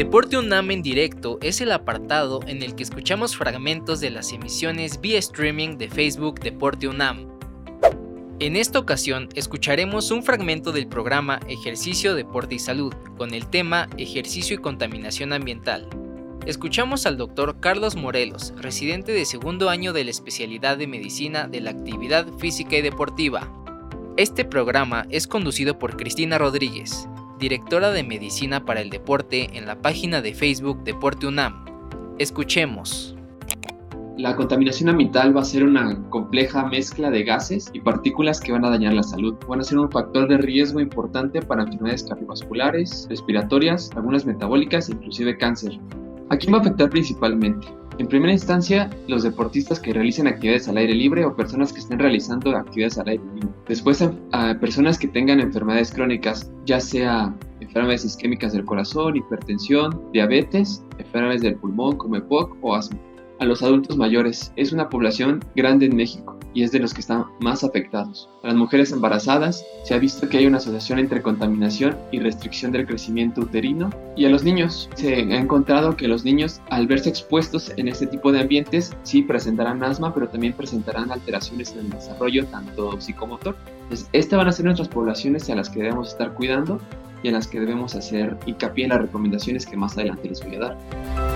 Deporte UNAM en directo es el apartado en el que escuchamos fragmentos de las emisiones vía streaming de Facebook Deporte UNAM. En esta ocasión escucharemos un fragmento del programa Ejercicio, Deporte y Salud con el tema Ejercicio y Contaminación Ambiental. Escuchamos al doctor Carlos Morelos, residente de segundo año de la especialidad de Medicina de la Actividad Física y Deportiva. Este programa es conducido por Cristina Rodríguez, directora de Medicina para el Deporte en la página de Facebook Deporte UNAM. Escuchemos. La contaminación ambiental va a ser una compleja mezcla de gases y partículas que van a dañar la salud. Van a ser un factor de riesgo importante para enfermedades cardiovasculares, respiratorias, algunas metabólicas e inclusive cáncer. ¿A quién va a afectar principalmente? En primera instancia, los deportistas que realicen actividades al aire libre o personas que estén realizando actividades al aire libre. Después, a, personas que tengan enfermedades crónicas, ya sea enfermedades isquémicas del corazón, hipertensión, diabetes, enfermedades del pulmón como EPOC o asma a los adultos mayores. Es una población grande en México y es de los que están más afectados. A las mujeres embarazadas se ha visto que hay una asociación entre contaminación y restricción del crecimiento uterino. Y a los niños se ha encontrado que los niños al verse expuestos en este tipo de ambientes sí presentarán asma, pero también presentarán alteraciones en el desarrollo tanto psicomotor. Entonces, estas van a ser nuestras poblaciones a las que debemos estar cuidando y a las que debemos hacer hincapié en las recomendaciones que más adelante les voy a dar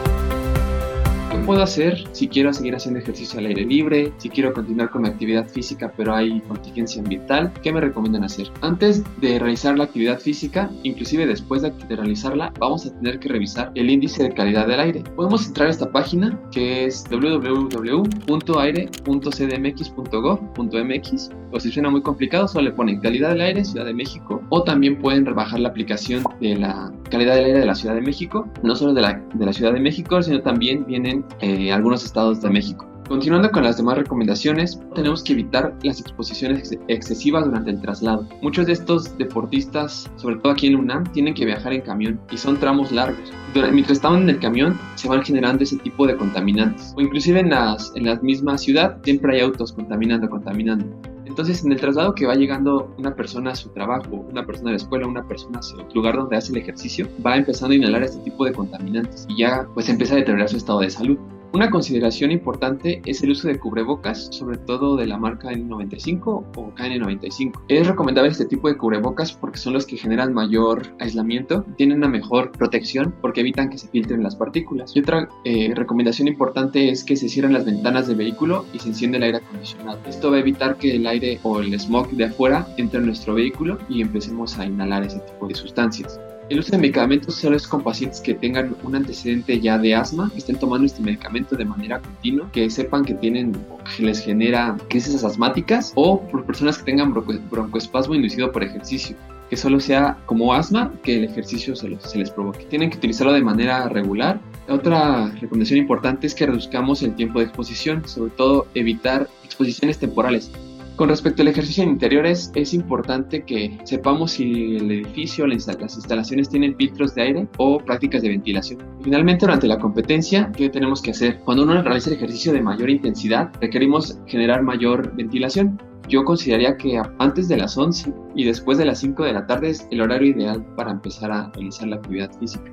puedo hacer si quiero seguir haciendo ejercicio al aire libre, si quiero continuar con mi actividad física pero hay contingencia ambiental? ¿Qué me recomiendan hacer? Antes de realizar la actividad física, inclusive después de, realizarla, vamos a tener que revisar el índice de calidad del aire. Podemos entrar a esta página que es www.aire.cdmx.gov.mx o si suena muy complicado, solo le ponen calidad del aire Ciudad de México o también pueden rebajar la aplicación de la calidad del aire de la Ciudad de México, no solo de la, de la Ciudad de México, sino también vienen eh, algunos estados de México. Continuando con las demás recomendaciones, tenemos que evitar las exposiciones excesivas durante el traslado. Muchos de estos deportistas, sobre todo aquí en UNAM, tienen que viajar en camión y son tramos largos. Mientras estaban en el camión, se van generando ese tipo de contaminantes. O inclusive en, las, en la misma ciudad, siempre hay autos contaminando, contaminando. Entonces, en el traslado que va llegando una persona a su trabajo, una persona a la escuela, una persona a su lugar donde hace el ejercicio, va empezando a inhalar este tipo de contaminantes y ya pues empieza a deteriorar su estado de salud. Una consideración importante es el uso de cubrebocas, sobre todo de la marca N95 o KN95. Es recomendable este tipo de cubrebocas porque son los que generan mayor aislamiento, tienen una mejor protección porque evitan que se filtren las partículas. Y otra eh, recomendación importante es que se cierren las ventanas del vehículo y se enciende el aire acondicionado. Esto va a evitar que el aire o el smog de afuera entre en nuestro vehículo y empecemos a inhalar ese tipo de sustancias. El uso de medicamentos solo es con pacientes que tengan un antecedente ya de asma, que estén tomando este medicamento de manera continua, que sepan que tienen que les genera crisis asmáticas o por personas que tengan broncoespasmo inducido por ejercicio que solo sea como asma que el ejercicio se, se, les provoque. Tienen que utilizarlo de manera regular. Otra recomendación importante es que reduzcamos el tiempo de exposición, sobre todo evitar exposiciones temporales. Con respecto al ejercicio en interiores, es importante que sepamos si el edificio, las instalaciones tienen filtros de aire o prácticas de ventilación. Finalmente, durante la competencia, ¿qué tenemos que hacer? Cuando uno realiza el ejercicio de mayor intensidad, requerimos generar mayor ventilación. Yo consideraría que antes de las 11 y después de las 5 de la tarde es el horario ideal para empezar a realizar la actividad física.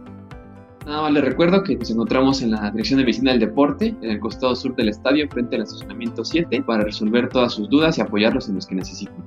Nada más les recuerdo que nos encontramos en la Dirección de Medicina del Deporte, en el costado sur del estadio, frente al estacionamiento 7, para resolver todas sus dudas y apoyarlos en los que necesiten.